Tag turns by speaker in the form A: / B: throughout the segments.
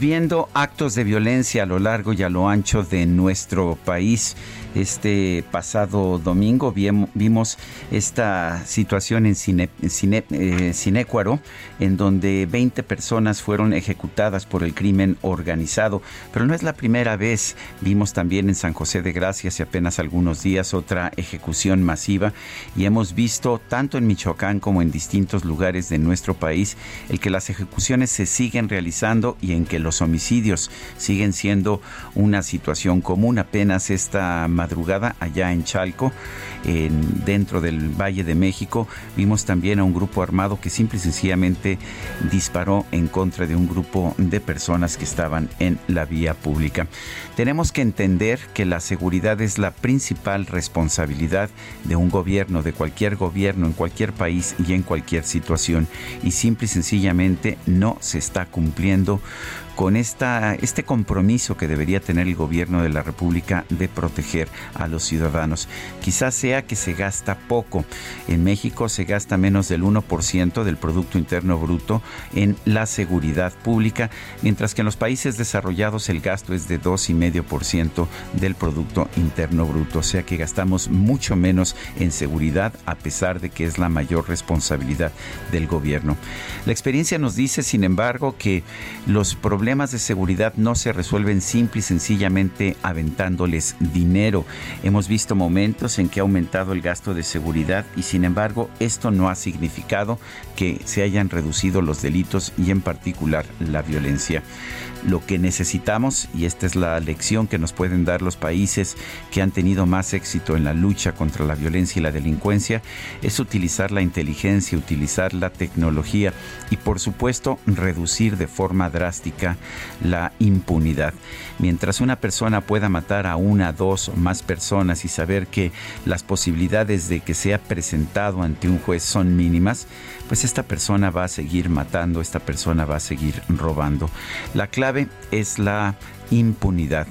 A: Viendo actos de violencia a lo largo y a lo ancho de nuestro país. Este pasado domingo vimos esta situación en Cine, eh, en donde 20 personas fueron ejecutadas por el crimen organizado. Pero no es la primera vez. Vimos también en San José de Gracia hace apenas algunos días otra ejecución masiva y hemos visto tanto en Michoacán como en distintos lugares de nuestro país el que las ejecuciones se siguen realizando y en que los homicidios siguen siendo una situación común. Apenas esta madrugada allá en Chalco, en, dentro del Valle de México, vimos también a un grupo armado que simple y sencillamente disparó en contra de un grupo de personas que estaban en la vía pública. Tenemos que entender que la seguridad es la principal responsabilidad de un gobierno, de cualquier gobierno, en cualquier país y en cualquier situación. Y simple y sencillamente no se está cumpliendo con esta, este compromiso que debería tener el gobierno de la República de proteger a los ciudadanos. Quizás sea que se gasta poco. En México se gasta menos del 1% del Producto Interno Bruto en la seguridad pública, mientras que en los países desarrollados el gasto es de 2,5% del Producto Interno Bruto. O sea que gastamos mucho menos en seguridad a pesar de que es la mayor responsabilidad del gobierno. La experiencia nos dice, sin embargo, que los problemas problemas de seguridad no se resuelven simple y sencillamente aventándoles dinero. Hemos visto momentos en que ha aumentado el gasto de seguridad y sin embargo esto no ha significado que se hayan reducido los delitos y en particular la violencia. Lo que necesitamos, y esta es la lección que nos pueden dar los países que han tenido más éxito en la lucha contra la violencia y la delincuencia, es utilizar la inteligencia, utilizar la tecnología y por supuesto reducir de forma drástica la impunidad. Mientras una persona pueda matar a una, dos o más personas y saber que las posibilidades de que sea presentado ante un juez son mínimas, pues esta persona va a seguir matando, esta persona va a seguir robando. La clave es la impunidad.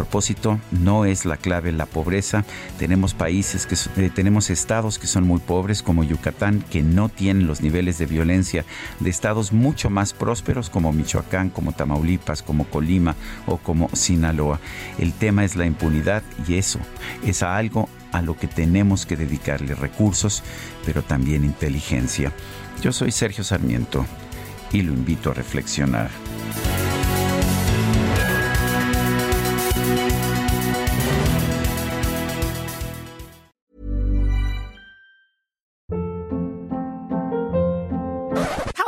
A: Propósito, no es la clave la pobreza. Tenemos países que eh, tenemos estados que son muy pobres como Yucatán que no tienen los niveles de violencia de estados mucho más prósperos como Michoacán, como Tamaulipas, como Colima o como Sinaloa. El tema es la impunidad y eso es algo a lo que tenemos que dedicarle recursos, pero también inteligencia. Yo soy Sergio Sarmiento y lo invito a reflexionar.